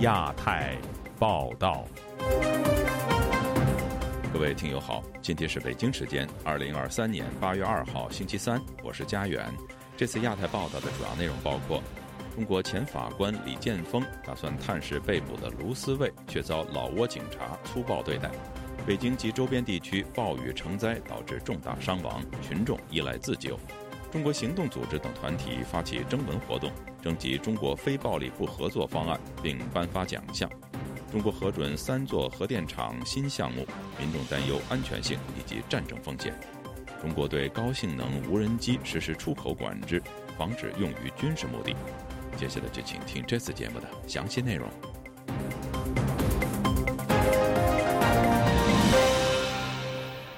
亚太报道，各位听友好，今天是北京时间二零二三年八月二号星期三，我是佳远。这次亚太报道的主要内容包括：中国前法官李建峰打算探视被捕的卢思卫，却遭老挝警察粗暴对待；北京及周边地区暴雨成灾，导致重大伤亡，群众依赖自救；中国行动组织等团体发起征文活动。征集中国非暴力不合作方案，并颁发奖项。中国核准三座核电厂新项目，民众担忧安全性以及战争风险。中国对高性能无人机实施出口管制，防止用于军事目的。接下来就请听这次节目的详细内容。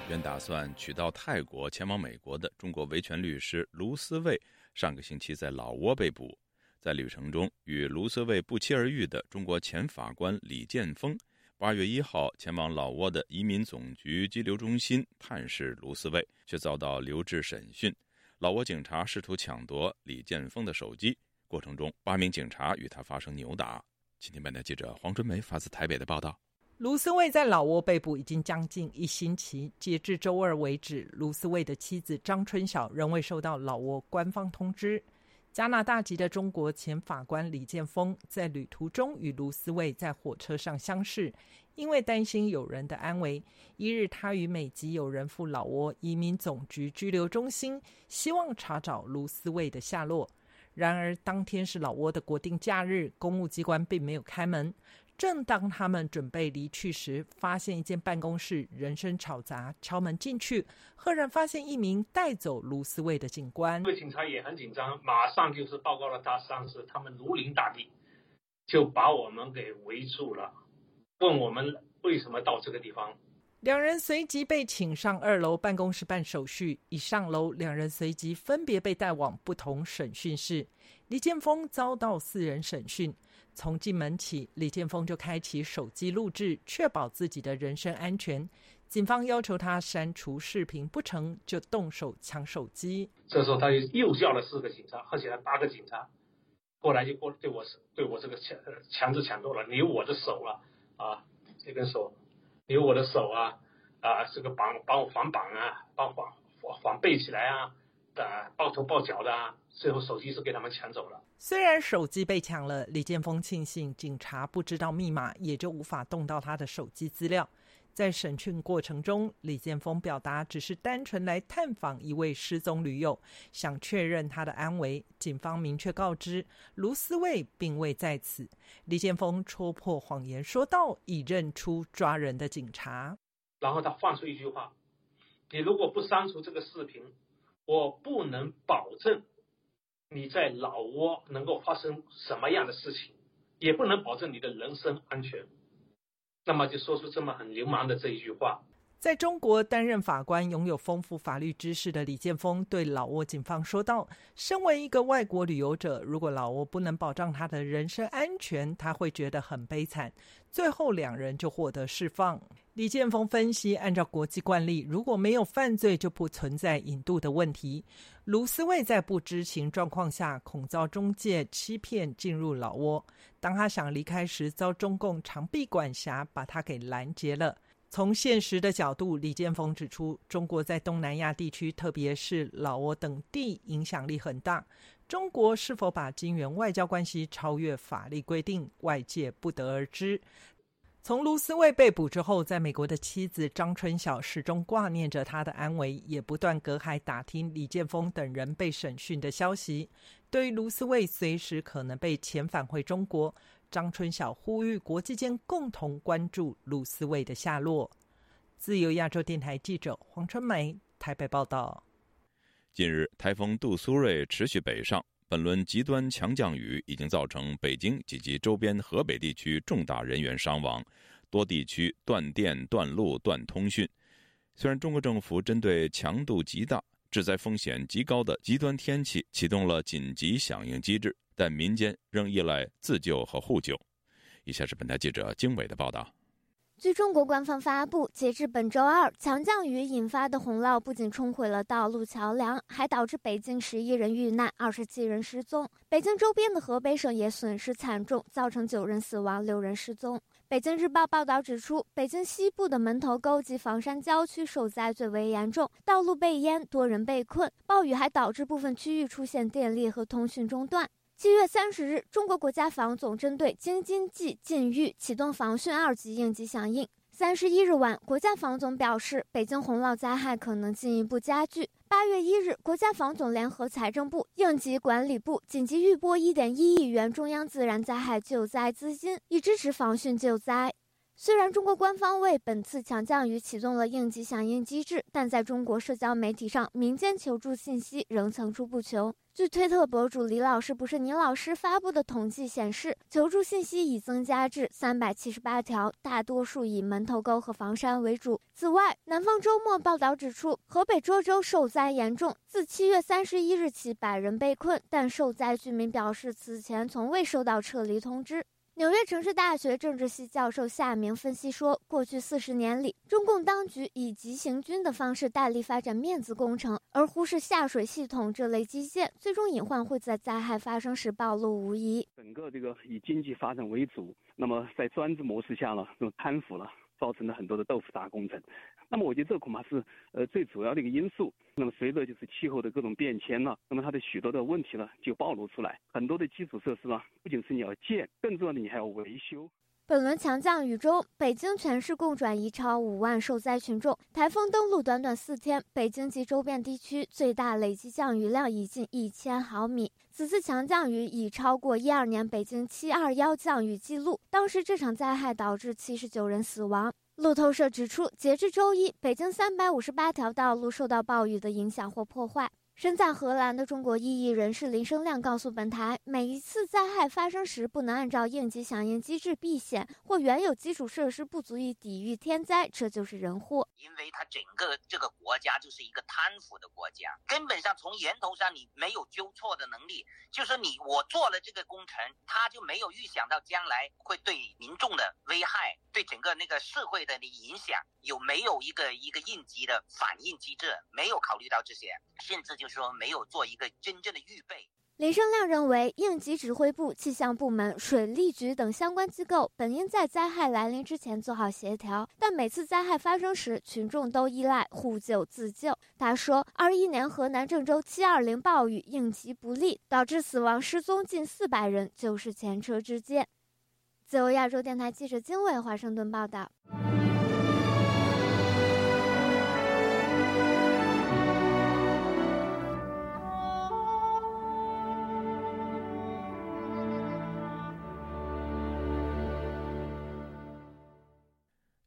原打算取到泰国前往美国的中国维权律师卢思卫，上个星期在老挝被捕。在旅程中与卢思卫不期而遇的中国前法官李建峰，八月一号前往老挝的移民总局拘留中心探视卢思卫，却遭到留置审讯。老挝警察试图抢夺李建峰的手机，过程中八名警察与他发生扭打。今天本台记者黄春梅发自台北的报道：卢思卫在老挝被捕已经将近一星期，截至周二为止，卢思卫的妻子张春晓仍未收到老挝官方通知。加拿大籍的中国前法官李建峰在旅途中与卢思卫在火车上相识，因为担心友人的安危，一日他与美籍友人赴老挝移民总局拘留中心，希望查找卢思卫的下落。然而当天是老挝的国定假日，公务机关并没有开门。正当他们准备离去时，发现一间办公室人声吵杂，敲门进去，赫然发现一名带走卢思卫的警官。这个警察也很紧张，马上就是报告了他上司，他们如临大敌，就把我们给围住了，问我们为什么到这个地方。两人随即被请上二楼办公室办手续，一上楼，两人随即分别被带往不同审讯室。李建峰遭到四人审讯。从进门起，李建峰就开启手机录制，确保自己的人身安全。警方要求他删除视频，不成就动手抢手机。这时候他又叫了四个警察，而且八个警察过来就过对我对我这个强强制抢夺了，留我的手啊啊这根手，留我的手啊啊这个绑帮我反绑啊，帮反反背起来啊。啊抱头抱脚的啊，最后手机是给他们抢走了。虽然手机被抢了，李建峰庆幸警察不知道密码，也就无法动到他的手机资料。在审讯过程中，李建峰表达只是单纯来探访一位失踪女友，想确认她的安危。警方明确告知卢思卫并未在此。李建峰戳破谎言，说道：“已认出抓人的警察。”然后他放出一句话：“你如果不删除这个视频。”我不能保证你在老挝能够发生什么样的事情，也不能保证你的人身安全。那么就说出这么很流氓的这一句话。在中国担任法官、拥有丰富法律知识的李建峰对老挝警方说道：“身为一个外国旅游者，如果老挝不能保障他的人身安全，他会觉得很悲惨。”最后两人就获得释放。李建峰分析：按照国际惯例，如果没有犯罪，就不存在引渡的问题。卢思卫在不知情状况下，恐遭中介欺骗进入老挝。当他想离开时，遭中共长臂管辖把他给拦截了。从现实的角度，李建峰指出，中国在东南亚地区，特别是老挝等地，影响力很大。中国是否把金元外交关系超越法律规定，外界不得而知。从卢思卫被捕之后，在美国的妻子张春晓始终挂念着他的安危，也不断隔海打听李建峰等人被审讯的消息。对于卢思卫随时可能被遣返回中国。张春晓呼吁国际间共同关注卢思卫的下落。自由亚洲电台记者黄春梅台北报道。近日，台风杜苏芮持续北上，本轮极端强降雨已经造成北京及其周边河北地区重大人员伤亡，多地区断电、断路、断通讯。虽然中国政府针对强度极大、致灾风险极高的极端天气启动了紧急响应机制。但民间仍依赖自救和互救。以下是本台记者经纬的报道。据中国官方发布，截至本周二，强降雨引发的洪涝不仅冲毁了道路桥梁，还导致北京十一人遇难，二十七人失踪。北京周边的河北省也损失惨重，造成九人死亡，六人失踪。北京日报报道指出，北京西部的门头沟及房山郊区受灾最为严重，道路被淹，多人被困。暴雨还导致部分区域出现电力和通讯中断。七月三十日，中国国家防总针对京津冀禁域启动防汛二级应急响应。三十一日晚，国家防总表示，北京洪涝灾害可能进一步加剧。八月一日，国家防总联合财政部、应急管理部紧急预拨一点一亿元中央自然灾害救灾资金，以支持防汛救灾。虽然中国官方为本次强降雨启动了应急响应机制，但在中国社交媒体上，民间求助信息仍层出不穷。据推特博主李老师不是倪老师发布的统计显示，求助信息已增加至三百七十八条，大多数以门头沟和房山为主。此外，南方周末报道指出，河北涿州受灾严重，自七月三十一日起，百人被困，但受灾居民表示，此前从未收到撤离通知。纽约城市大学政治系教授夏明分析说，过去四十年里，中共当局以急行军的方式大力发展面子工程，而忽视下水系统这类基建，最终隐患会在灾害发生时暴露无遗。整个这个以经济发展为主，那么在专制模式下呢，那么贪腐了。造成了很多的豆腐渣工程，那么我觉得这恐怕是呃最主要的一个因素。那么随着就是气候的各种变迁呢，那么它的许多的问题呢就暴露出来，很多的基础设施呢不仅是你要建，更重要的你还要维修。本轮强降雨中，北京全市共转移超五万受灾群众。台风登陆短短四天，北京及周边地区最大累计降雨量已近一千毫米。此次强降雨已超过一二年北京七二幺降雨记录，当时这场灾害导致七十九人死亡。路透社指出，截至周一，北京三百五十八条道路受到暴雨的影响或破坏。身在荷兰的中国异议人士林生亮告诉本台，每一次灾害发生时，不能按照应急响应机制避险，或原有基础设施不足以抵御天灾，这就是人祸。因为它整个这个国家就是一个贪腐的国家，根本上从源头上你没有纠错的能力，就是你我做了这个工程，他就没有预想到将来会对民众的危害，对整个那个社会的影响有没有一个一个应急的反应机制，没有考虑到这些，甚至就是。说没有做一个真正的预备。林生亮认为，应急指挥部、气象部门、水利局等相关机构本应在灾害来临之前做好协调，但每次灾害发生时，群众都依赖互救自救。他说，二一年河南郑州七二零暴雨应急不力，导致死亡失踪近四百人，就是前车之鉴。自由亚洲电台记者金伟华盛顿报道。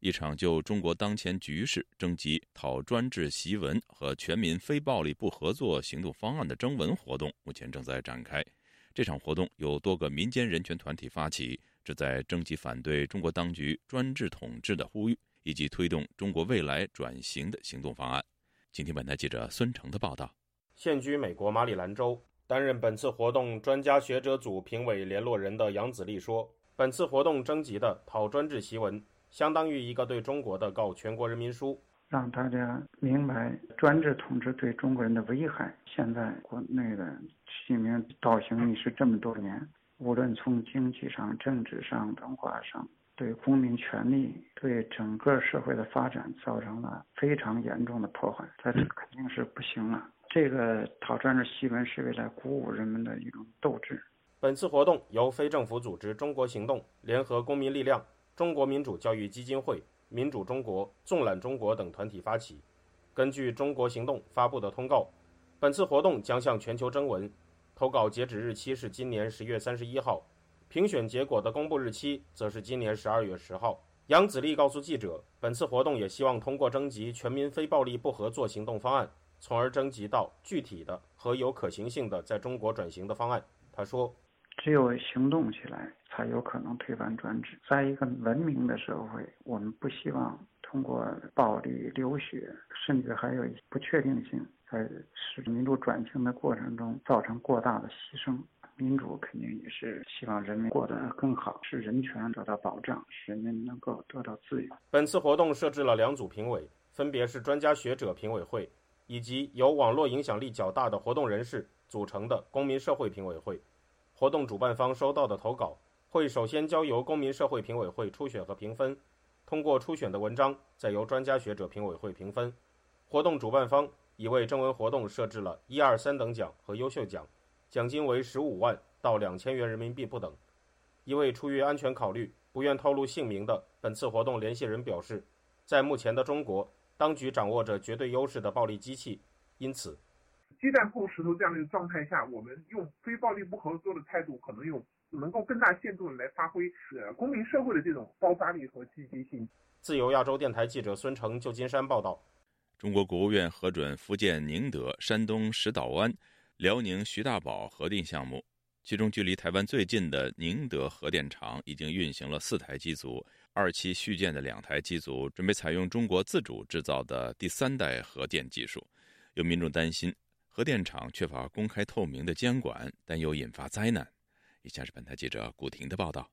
一场就中国当前局势征集讨专制檄文和全民非暴力不合作行动方案的征文活动目前正在展开。这场活动由多个民间人权团体发起，旨在征集反对中国当局专制统治的呼吁，以及推动中国未来转型的行动方案。请听本台记者孙成的报道。现居美国马里兰州，担任本次活动专家学者组评委联络人的杨子立说：“本次活动征集的讨专制檄文。”相当于一个对中国的告全国人民书，让大家明白专制统治对中国人的危害。现在国内的习近平倒行逆施这么多年，无论从经济上、政治上、文化上，对公民权利、对整个社会的发展造成了非常严重的破坏，这肯定是不行了。这个讨专制檄文是为了鼓舞人们的一种斗志。本次活动由非政府组织“中国行动”联合公民力量。中国民主教育基金会、民主中国、纵览中国等团体发起。根据中国行动发布的通告，本次活动将向全球征文，投稿截止日期是今年十月三十一号，评选结果的公布日期则是今年十二月十号。杨子立告诉记者，本次活动也希望通过征集全民非暴力不合作行动方案，从而征集到具体的和有可行性的在中国转型的方案。他说。只有行动起来，才有可能推翻专制。在一个文明的社会，我们不希望通过暴力、流血，甚至还有不确定性，在使民主转型的过程中造成过大的牺牲。民主肯定也是希望人民过得更好，使人权得到保障，使人民能够得到自由。本次活动设置了两组评委，分别是专家学者评委会以及由网络影响力较大的活动人士组成的公民社会评委会。活动主办方收到的投稿会首先交由公民社会评委会初选和评分，通过初选的文章再由专家学者评委会评分。活动主办方已为征文活动设置了一二三等奖和优秀奖，奖金为十五万到两千元人民币不等。一位出于安全考虑不愿透露姓名的本次活动联系人表示，在目前的中国，当局掌握着绝对优势的暴力机器，因此。鸡蛋碰石头这样的一个状态下，我们用非暴力不合作的态度，可能用能够更大限度的来发挥呃公民社会的这种爆发力和积极性。自由亚洲电台记者孙成，旧金山报道。中国国务院核准福建宁德、山东石岛湾、辽宁徐大宝核电项目，其中距离台湾最近的宁德核电厂已经运行了四台机组，二期续建的两台机组准备采用中国自主制造的第三代核电技术。有民众担心。核电厂缺乏公开透明的监管，但又引发灾难。以下是本台记者古婷的报道。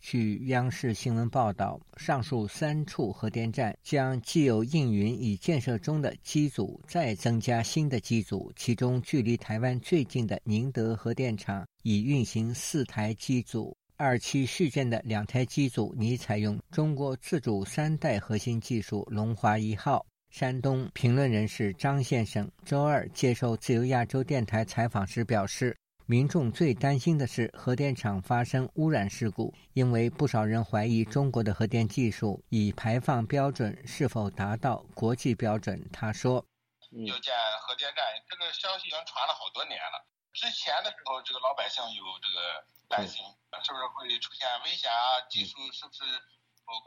据央视新闻报道，上述三处核电站将既有应云已建设中的机组，再增加新的机组。其中，距离台湾最近的宁德核电厂已运行四台机组，二期续建的两台机组拟采用中国自主三代核心技术“龙华一号”。山东评论人士张先生周二接受自由亚洲电台采访时表示，民众最担心的是核电厂发生污染事故，因为不少人怀疑中国的核电技术以排放标准是否达到国际标准。他说：“要建核电站，这个消息已经传了好多年了。之前的时候，这个老百姓有这个担心，是不是会出现危险啊？技术是不是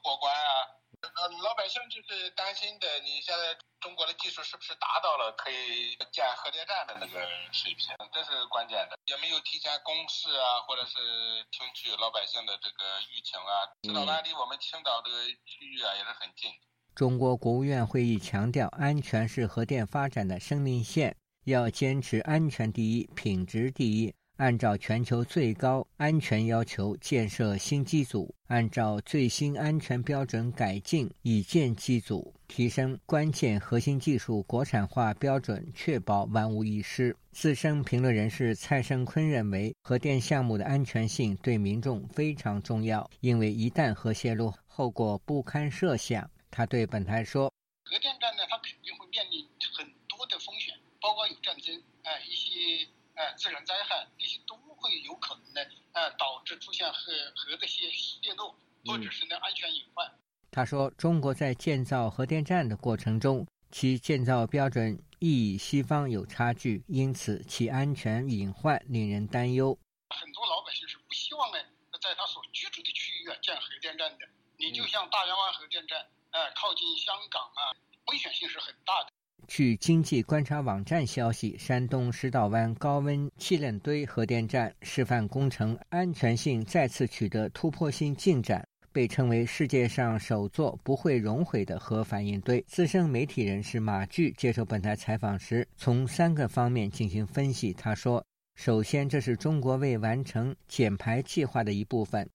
过关啊？”呃，老百姓就是担心的，你现在中国的技术是不是达到了可以建核电站的那个水平？这是关键的。也没有提前公示啊，或者是听取老百姓的这个舆情啊。石岛湾离我们青岛这个区域啊也是很近。中国国务院会议强调，安全是核电发展的生命线，要坚持安全第一、品质第一。按照全球最高安全要求建设新机组，按照最新安全标准改进已建机组，提升关键核心技术国产化标准，确保万无一失。资深评论人士蔡胜坤认为，核电项目的安全性对民众非常重要，因为一旦核泄漏，后果不堪设想。他对本台说：“核电站呢，它肯定会面临很多的风险，包括有战争，哎，一些。”哎，自然灾害这些都会有可能呢，呃，导致出现核核的泄泄漏，或者是呢安全隐患。他说，中国在建造核电站的过程中，其建造标准亦与西方有差距，因此其安全隐患令人担忧。很多老百姓是不希望呢，在他所居住的区域啊建核电站的。你就像大洋湾核电站，哎，靠近香港啊，危险性是很大的。据经济观察网站消息，山东石岛湾高温气冷堆核电站示范工程安全性再次取得突破性进展，被称为世界上首座不会熔毁的核反应堆。资深媒体人士马炬接受本台采访时，从三个方面进行分析。他说：“首先，这是中国未完成减排计划的一部分。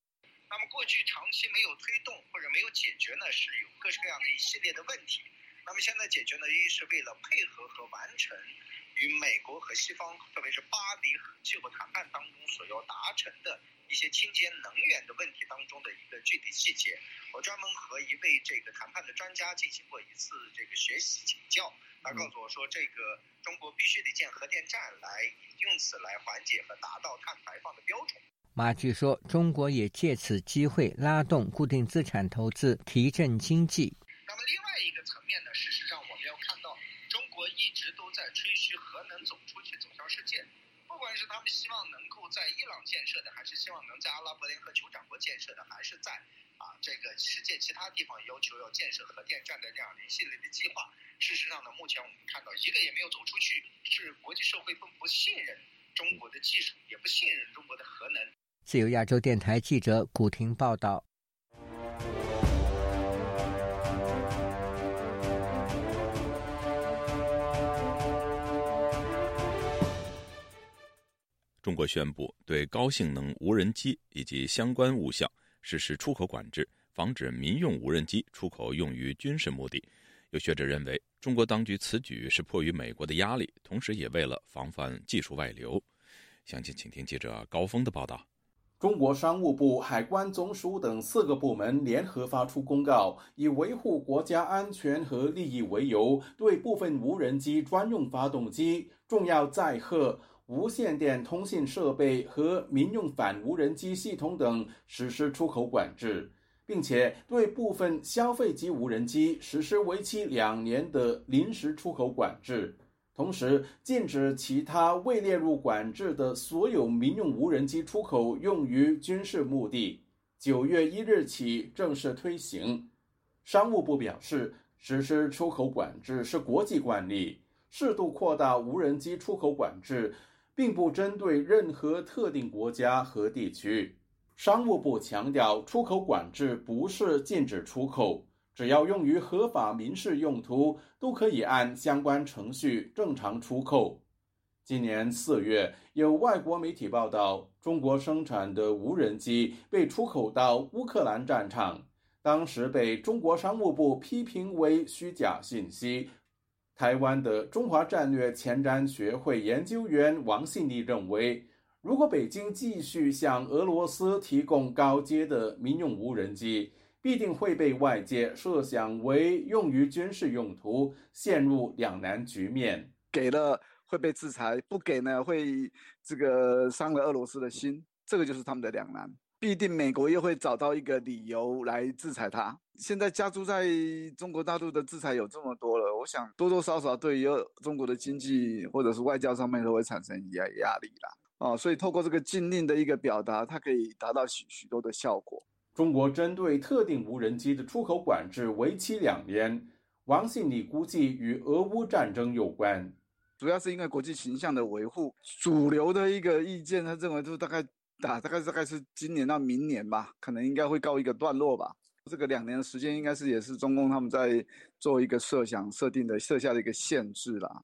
那么，过去长期没有推动或者没有解决呢，是有各式各样的一系列的问题。”那么现在解决呢，一是为了配合和完成与美国和西方，特别是巴黎气候谈判当中所要达成的一些清洁能源的问题当中的一个具体细节。我专门和一位这个谈判的专家进行过一次这个学习请教，他告诉我说，这个中国必须得建核电站来用此来缓解和达到碳排放的标准。马据说，中国也借此机会拉动固定资产投资，提振经济。那么另外一个希望能够在伊朗建设的，还是希望能在阿拉伯联合酋长国建设的，还是在啊这个世界其他地方要求要建设核电站的这样一系列的计划，事实上呢，目前我们看到一个也没有走出去，是国际社会不不信任中国的技术，也不信任中国的核能。自由亚洲电台记者古婷报道。中国宣布对高性能无人机以及相关物项实施出口管制，防止民用无人机出口用于军事目的。有学者认为，中国当局此举是迫于美国的压力，同时也为了防范技术外流。详情，请听记者高峰的报道。中国商务部、海关总署等四个部门联合发出公告，以维护国家安全和利益为由，对部分无人机专用发动机、重要载荷、无线电通信设备和民用反无人机系统等实施出口管制，并且对部分消费级无人机实施为期两年的临时出口管制。同时，禁止其他未列入管制的所有民用无人机出口用于军事目的。九月一日起正式推行。商务部表示，实施出口管制是国际惯例，适度扩大无人机出口管制，并不针对任何特定国家和地区。商务部强调，出口管制不是禁止出口。只要用于合法民事用途，都可以按相关程序正常出口。今年四月，有外国媒体报道，中国生产的无人机被出口到乌克兰战场，当时被中国商务部批评为虚假信息。台湾的中华战略前瞻学会研究员王信利认为，如果北京继续向俄罗斯提供高阶的民用无人机，必定会被外界设想为用于军事用途，陷入两难局面。给了会被制裁，不给呢会这个伤了俄罗斯的心，这个就是他们的两难。必定美国又会找到一个理由来制裁他。现在加诸在中国大陆的制裁有这么多了，我想多多少少对于中国的经济或者是外交上面都会产生压压力啦。哦，所以透过这个禁令的一个表达，它可以达到许许多的效果。中国针对特定无人机的出口管制为期两年，王信礼估计与俄乌战争有关，主要是因为国际形象的维护。主流的一个意见，他认为就大概打大概大概是今年到明年吧，可能应该会告一个段落吧。这个两年的时间，应该是也是中共他们在做一个设想设定的设下的一个限制啦。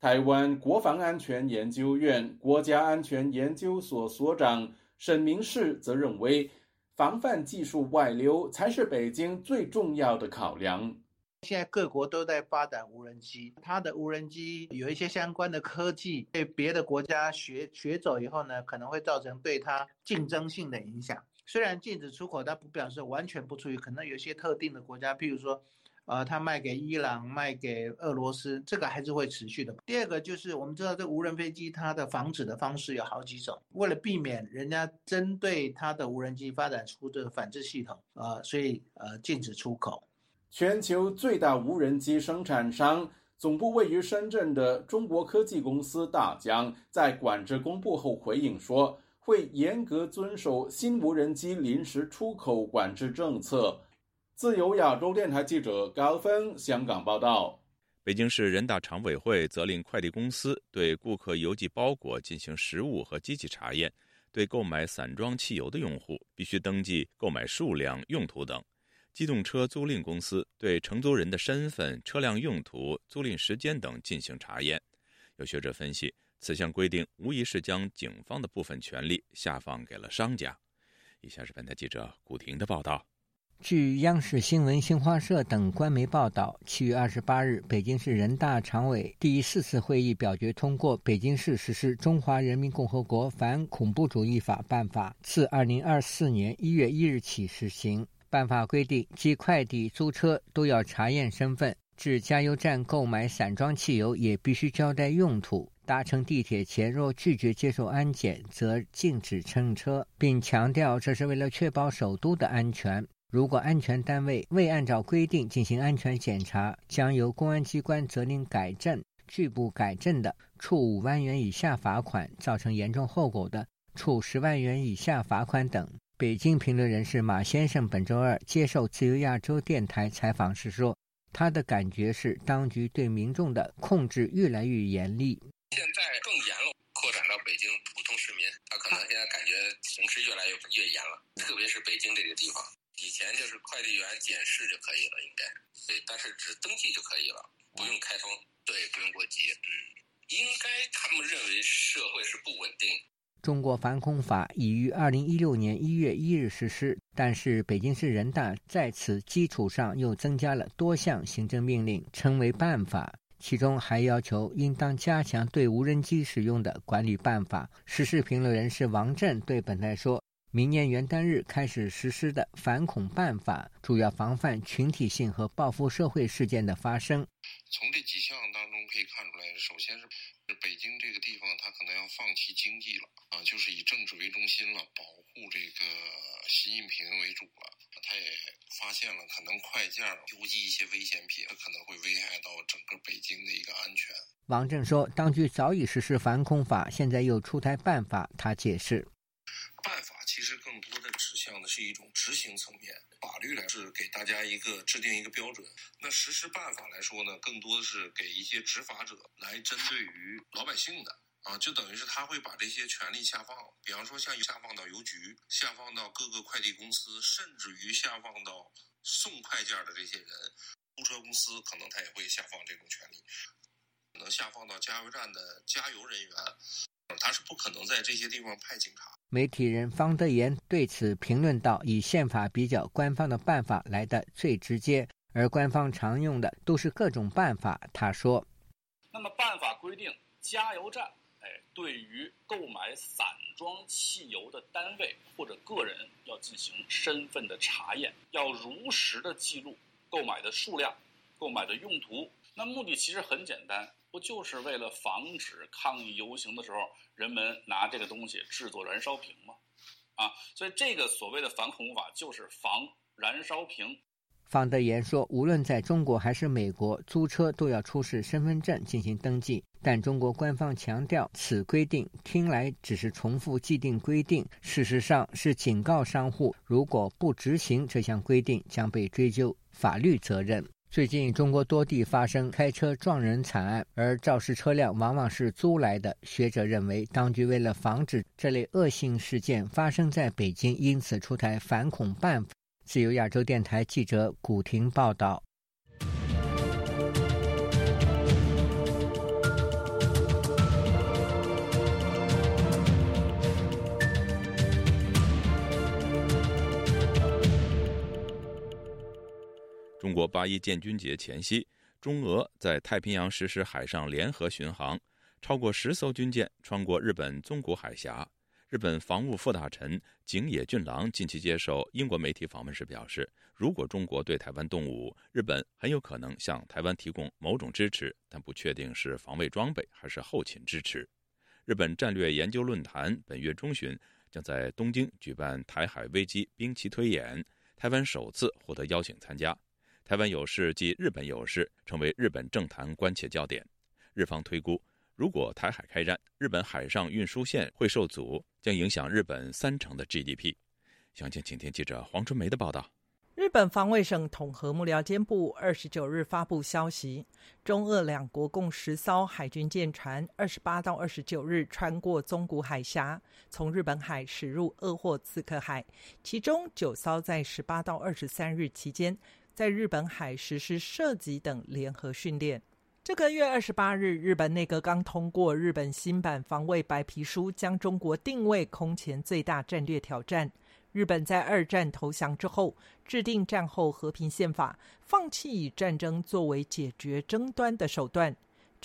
台湾国防安全研究院国家安全研究所所长沈明世则认为。防范技术外流才是北京最重要的考量。现在各国都在发展无人机，它的无人机有一些相关的科技被别的国家学学走以后呢，可能会造成对它竞争性的影响。虽然禁止出口，但不表示完全不出于可能有些特定的国家，譬如说。呃，他卖给伊朗，卖给俄罗斯，这个还是会持续的。第二个就是我们知道，这无人飞机它的防止的方式有好几种，为了避免人家针对它的无人机发展出这个反制系统，呃，所以呃禁止出口。全球最大无人机生产商、总部位于深圳的中国科技公司大疆，在管制公布后回应说，会严格遵守新无人机临时出口管制政策。自由亚洲电台记者高峰香港报道：北京市人大常委会责令快递公司对顾客邮寄包裹进行实物和机器查验，对购买散装汽油的用户必须登记购买数量、用途等；机动车租赁公司对承租人的身份、车辆用途、租赁时间等进行查验。有学者分析，此项规定无疑是将警方的部分权力下放给了商家。以下是本台记者古婷的报道。据央视新闻、新华社等官媒报道，七月二十八日，北京市人大常委第四次会议表决通过《北京市实施中华人民共和国反恐怖主义法》办法，自二零二四年一月一日起实行。办法规定，寄快递、租车都要查验身份；至加油站购买散装汽油也必须交代用途；搭乘地铁前若拒绝接受安检，则禁止乘车，并强调这是为了确保首都的安全。如果安全单位未按照规定进行安全检查，将由公安机关责令改正；拒不改正的，处五万元以下罚款；造成严重后果的，处十万元以下罚款等。北京评论人士马先生本周二接受自由亚洲电台采访时说：“他的感觉是，当局对民众的控制越来越严厉。现在更严了，扩展到北京普通市民，他可能现在感觉形势越来越越严了，特别是北京这个地方。”以前就是快递员检视就可以了，应该对，但是只登记就可以了，不用开封，对，不用过机。嗯，应该他们认为社会是不稳定。中国反恐法已于二零一六年一月一日实施，但是北京市人大在此基础上又增加了多项行政命令，称为办法。其中还要求应当加强对无人机使用的管理办法。时事评论人士王震对本台说。明年元旦日开始实施的反恐办法，主要防范群体性和报复社会事件的发生。从这几项当中可以看出来，首先是北京这个地方，他可能要放弃经济了啊，就是以政治为中心了，保护这个习近平为主了。他也发现了可能快件邮寄一些危险品，可能会危害到整个北京的一个安全。王震说，当局早已实施反恐法，现在又出台办法。他解释。办法其实更多的指向的是一种执行层面，法律来是给大家一个制定一个标准。那实施办法来说呢，更多的是给一些执法者来针对于老百姓的啊，就等于是他会把这些权利下放，比方说像下放到邮局，下放到各个快递公司，甚至于下放到送快件的这些人，租车公司可能他也会下放这种权利，可能下放到加油站的加油人员。他是不可能在这些地方派警察。媒体人方德言对此评论道：“以宪法比较，官方的办法来的最直接，而官方常用的都是各种办法。”他说：“那么办法规定，加油站，哎，对于购买散装汽油的单位或者个人要进行身份的查验，要如实的记录购买的数量、购买的用途。那目的其实很简单。”不就是为了防止抗议游行的时候，人们拿这个东西制作燃烧瓶吗？啊，所以这个所谓的反恐法就是防燃烧瓶。方德言说，无论在中国还是美国，租车都要出示身份证进行登记，但中国官方强调，此规定听来只是重复既定规定，事实上是警告商户，如果不执行这项规定，将被追究法律责任。最近，中国多地发生开车撞人惨案，而肇事车辆往往是租来的。学者认为，当局为了防止这类恶性事件发生在北京，因此出台反恐办法。自由亚洲电台记者古婷报道。中国八一建军节前夕，中俄在太平洋实施海上联合巡航，超过十艘军舰穿过日本宗谷海峡。日本防务副大臣井野俊郎近期接受英国媒体访问时表示，如果中国对台湾动武，日本很有可能向台湾提供某种支持，但不确定是防卫装备还是后勤支持。日本战略研究论坛本月中旬将在东京举办台海危机兵棋推演，台湾首次获得邀请参加。台湾有事及日本有事成为日本政坛关切焦点。日方推估，如果台海开战，日本海上运输线会受阻，将影响日本三成的 GDP。详情，请听记者黄春梅的报道。日本防卫省统合幕僚监部二十九日发布消息，中俄两国共十艘海军舰船，二十八到二十九日穿过宗谷海峡，从日本海驶入鄂霍次克海，其中九艘在十八到二十三日期间。在日本海实施射击等联合训练。这个月二十八日，日本内阁刚通过日本新版防卫白皮书，将中国定位空前最大战略挑战。日本在二战投降之后，制定战后和平宪法，放弃以战争作为解决争端的手段。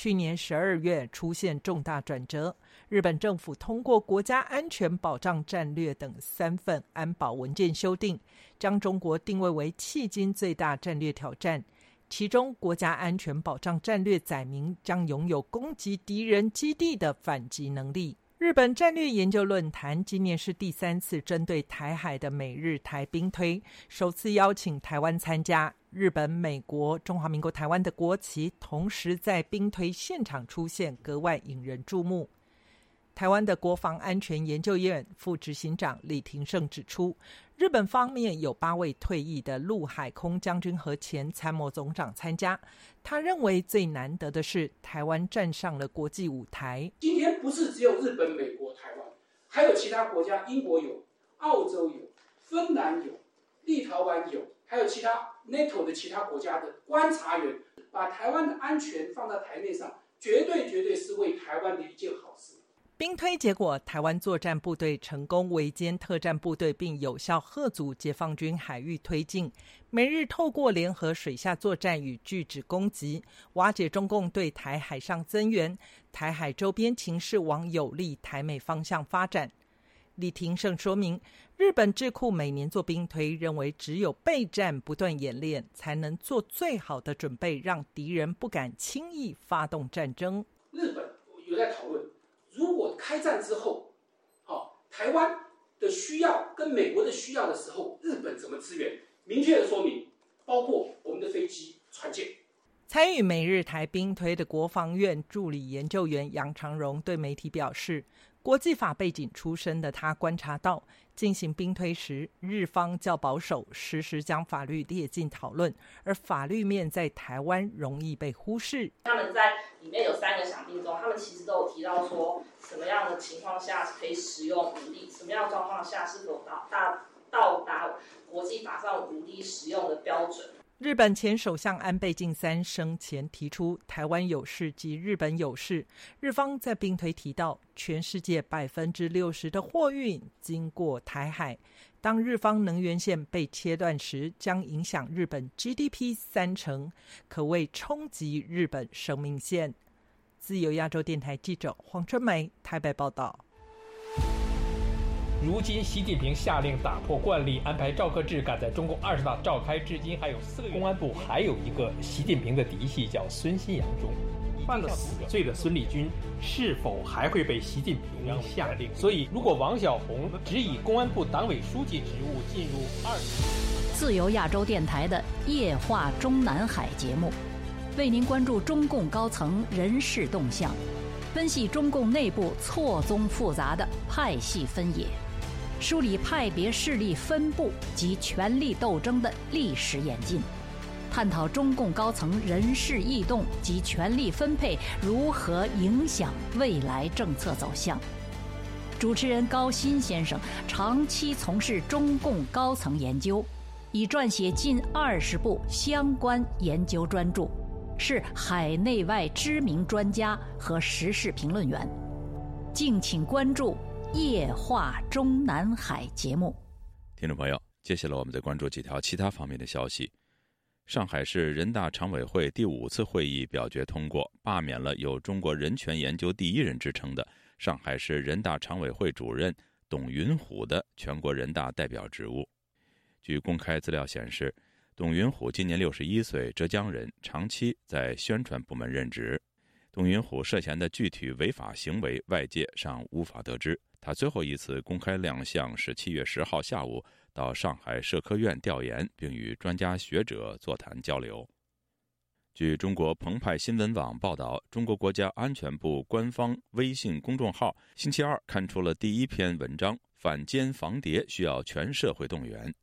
去年十二月出现重大转折，日本政府通过国家安全保障战略等三份安保文件修订，将中国定位为迄今最大战略挑战。其中，国家安全保障战略载明将拥有攻击敌人基地的反击能力。日本战略研究论坛今年是第三次针对台海的美日台兵推，首次邀请台湾参加。日本、美国、中华民国台湾的国旗同时在兵推现场出现，格外引人注目。台湾的国防安全研究院副执行长李廷胜指出，日本方面有八位退役的陆海空将军和前参谋总长参加。他认为最难得的是台湾站上了国际舞台。今天不是只有日本、美国、台湾，还有其他国家，英国有，澳洲有，芬兰有，立陶宛有，还有其他 NATO 的其他国家的观察员，把台湾的安全放在台面上，绝对绝对是为台湾的一件好事。兵推结果，台湾作战部队成功围歼特战部队，并有效吓阻解放军海域推进。美日透过联合水下作战与拒止攻击，瓦解中共对台海上增援，台海周边情势往有利台美方向发展。李廷胜说明，日本智库每年做兵推，认为只有备战不断演练，才能做最好的准备，让敌人不敢轻易发动战争。日本有在讨论。如果开战之后，好，台湾的需要跟美国的需要的时候，日本怎么支援？明确的说明，包括我们的飞机、船舰。参与美日台兵推的国防院助理研究员杨长荣对媒体表示。国际法背景出身的他观察到，进行兵推时，日方较保守，时时将法律列进讨论，而法律面在台湾容易被忽视。他们在里面有三个响定中，他们其实都有提到说，什么样的情况下可以使用武力，什么样的状况下是否到达到达国际法上武力使用的标准。日本前首相安倍晋三生前提出“台湾有事即日本有事”。日方在兵推提到，全世界百分之六十的货运经过台海。当日方能源线被切断时，将影响日本 GDP 三成，可谓冲击日本生命线。自由亚洲电台记者黄春梅台北报道。如今，习近平下令打破惯例，安排赵克志赶在中共二十大召开至今还有四个月。公安部还有一个习近平的嫡系，叫孙新阳中。犯了死罪的孙立军是否还会被习近平下令？所以，如果王小红只以公安部党委书记职务进入二，自由亚洲电台的夜话中南海节目，为您关注中共高层人事动向，分析中共内部错综复杂的派系分野。梳理派别势力分布及权力斗争的历史演进，探讨中共高层人事异动及权力分配如何影响未来政策走向。主持人高鑫先生长期从事中共高层研究，已撰写近二十部相关研究专著，是海内外知名专家和时事评论员。敬请关注。夜话中南海节目，听众朋友，接下来我们再关注几条其他方面的消息。上海市人大常委会第五次会议表决通过，罢免了有“中国人权研究第一人”之称的上海市人大常委会主任董云虎的全国人大代表职务。据公开资料显示，董云虎今年六十一岁，浙江人，长期在宣传部门任职。董云虎涉嫌的具体违法行为，外界尚无法得知。他最后一次公开亮相是七月十号下午到上海社科院调研，并与专家学者座谈交流。据中国澎湃新闻网报道，中国国家安全部官方微信公众号星期二刊出了第一篇文章：反间防谍需要全社会动员。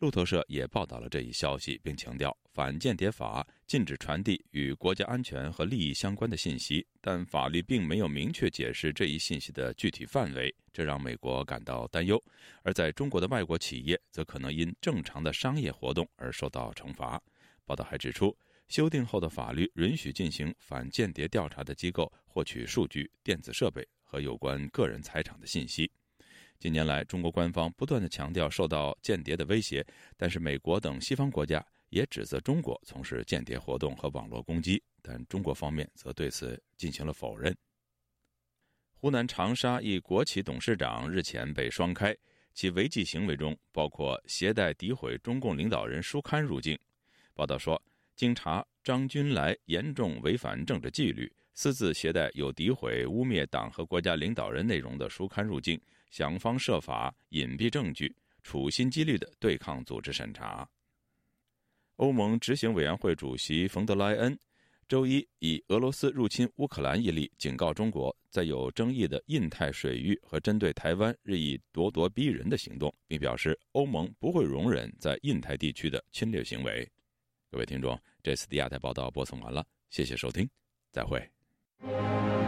路透社也报道了这一消息，并强调反间谍法禁止传递与国家安全和利益相关的信息，但法律并没有明确解释这一信息的具体范围，这让美国感到担忧。而在中国的外国企业则可能因正常的商业活动而受到惩罚。报道还指出，修订后的法律允许进行反间谍调查的机构获取数据、电子设备和有关个人财产的信息。近年来，中国官方不断的强调受到间谍的威胁，但是美国等西方国家也指责中国从事间谍活动和网络攻击，但中国方面则对此进行了否认。湖南长沙一国企董事长日前被双开，其违纪行为中包括携带诋毁中共领导人书刊入境。报道说，经查，张军来严重违反政治纪律，私自携带有诋毁、污蔑党和国家领导人内容的书刊入境。想方设法隐蔽证据，处心积虑的对抗组织审查。欧盟执行委员会主席冯德莱恩周一以俄罗斯入侵乌克兰一例警告中国，在有争议的印太水域和针对台湾日益咄咄逼人的行动，并表示欧盟不会容忍在印太地区的侵略行为。各位听众，这次的亚太报道播送完了，谢谢收听，再会。